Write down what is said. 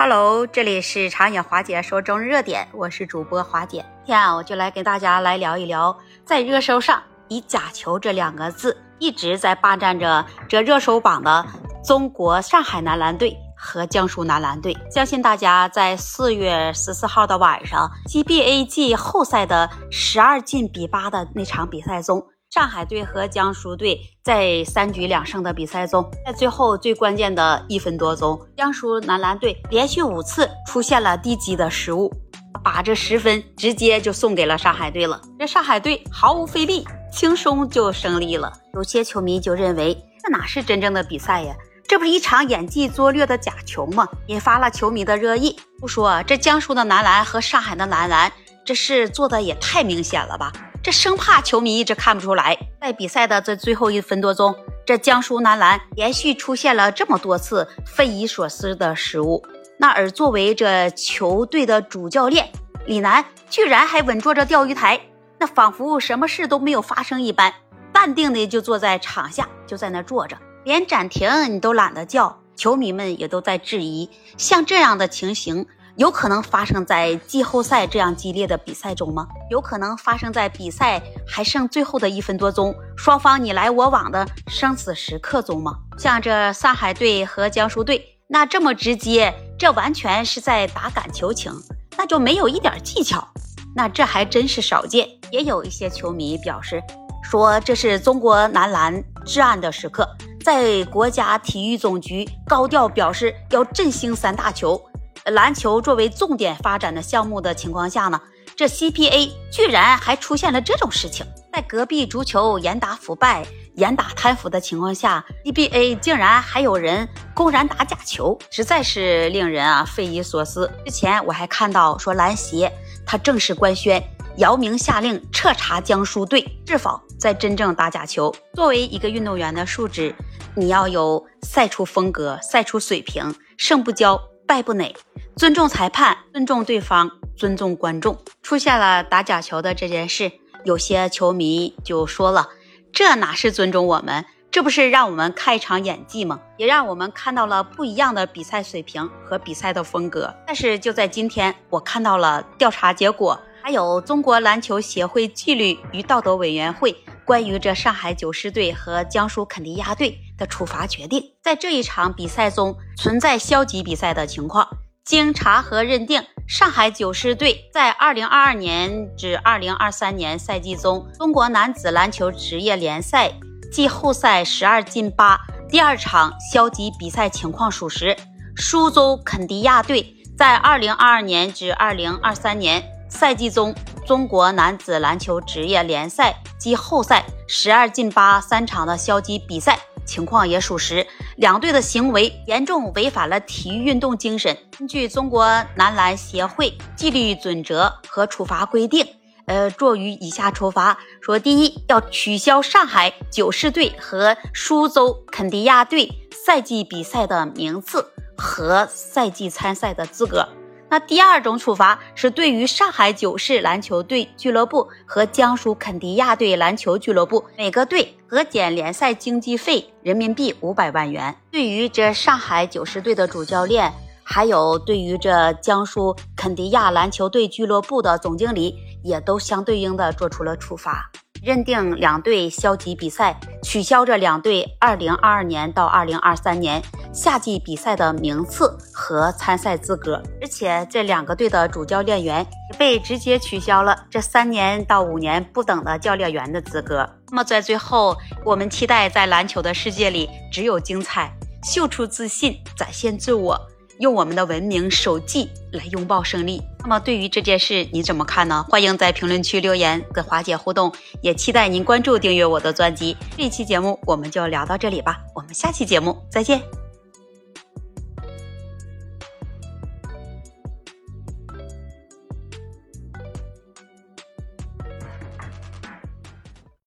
Hello，这里是长野华姐说中日热点，我是主播华姐。今天啊，我就来跟大家来聊一聊，在热搜上以“假球”这两个字一直在霸占着这热搜榜的中国上海男篮队和江苏男篮队。相信大家在四月十四号的晚上，CBA 季后赛的十二进比八的那场比赛中。上海队和江苏队在三局两胜的比赛中，在最后最关键的一分多钟，江苏男篮队连续五次出现了低级的失误，把这十分直接就送给了上海队了。这上海队毫无费力，轻松就胜利了。有些球迷就认为，这哪是真正的比赛呀？这不是一场演技拙劣的假球吗？引发了球迷的热议。不说这江苏的男篮和上海的男篮，这事做的也太明显了吧？这生怕球迷一直看不出来，在比赛的这最后一分多钟，这江苏男篮连续出现了这么多次匪夷所思的失误。那而作为这球队的主教练李楠，居然还稳坐着钓鱼台，那仿佛什么事都没有发生一般，淡定的就坐在场下，就在那坐着，连暂停你都懒得叫。球迷们也都在质疑，像这样的情形。有可能发生在季后赛这样激烈的比赛中吗？有可能发生在比赛还剩最后的一分多钟，双方你来我往的生死时刻中吗？像这上海队和江苏队，那这么直接，这完全是在打感求情，那就没有一点技巧，那这还真是少见。也有一些球迷表示说，这是中国男篮至暗的时刻，在国家体育总局高调表示要振兴三大球。篮球作为重点发展的项目的情况下呢，这 CBA 居然还出现了这种事情，在隔壁足球严打腐败、严打贪腐的情况下，CBA 竟然还有人公然打假球，实在是令人啊匪夷所思。之前我还看到说篮协他正式官宣，姚明下令彻查江苏队是否在真正打假球。作为一个运动员的素质，你要有赛出风格、赛出水平，胜不骄。败不馁，尊重裁判，尊重对方，尊重观众。出现了打假球的这件事，有些球迷就说了：“这哪是尊重我们？这不是让我们看一场演技吗？也让我们看到了不一样的比赛水平和比赛的风格。”但是就在今天，我看到了调查结果，还有中国篮球协会纪律与道德委员会关于这上海九狮队和江苏肯尼亚队。的处罚决定，在这一场比赛中存在消极比赛的情况。经查核认定，上海九狮队在2022年至2023年赛季中，中国男子篮球职业联赛季后赛十二进八第二场消极比赛情况属实。苏州肯尼亚队在2022年至2023年赛季中，中国男子篮球职业联赛季后赛十二进八三场的消极比赛。情况也属实，两队的行为严重违反了体育运动精神。根据中国男篮协会纪律准则和处罚规定，呃，作于以下处罚：说第一，要取消上海九狮队和苏州肯尼亚队赛季比赛的名次和赛季参赛的资格。那第二种处罚是对于上海九世篮球队俱乐部和江苏肯尼亚队篮球俱乐部每个队核减联赛经济费人民币五百万元。对于这上海九狮队的主教练，还有对于这江苏肯尼亚篮球队俱乐部的总经理，也都相对应的做出了处罚。认定两队消极比赛，取消这两队二零二二年到二零二三年夏季比赛的名次和参赛资格，而且这两个队的主教练员被直接取消了这三年到五年不等的教练员的资格。那么在最后，我们期待在篮球的世界里只有精彩，秀出自信，展现自我。用我们的文明手记来拥抱胜利。那么，对于这件事你怎么看呢？欢迎在评论区留言跟华姐互动，也期待您关注订阅我的专辑。这期节目我们就聊到这里吧，我们下期节目再见。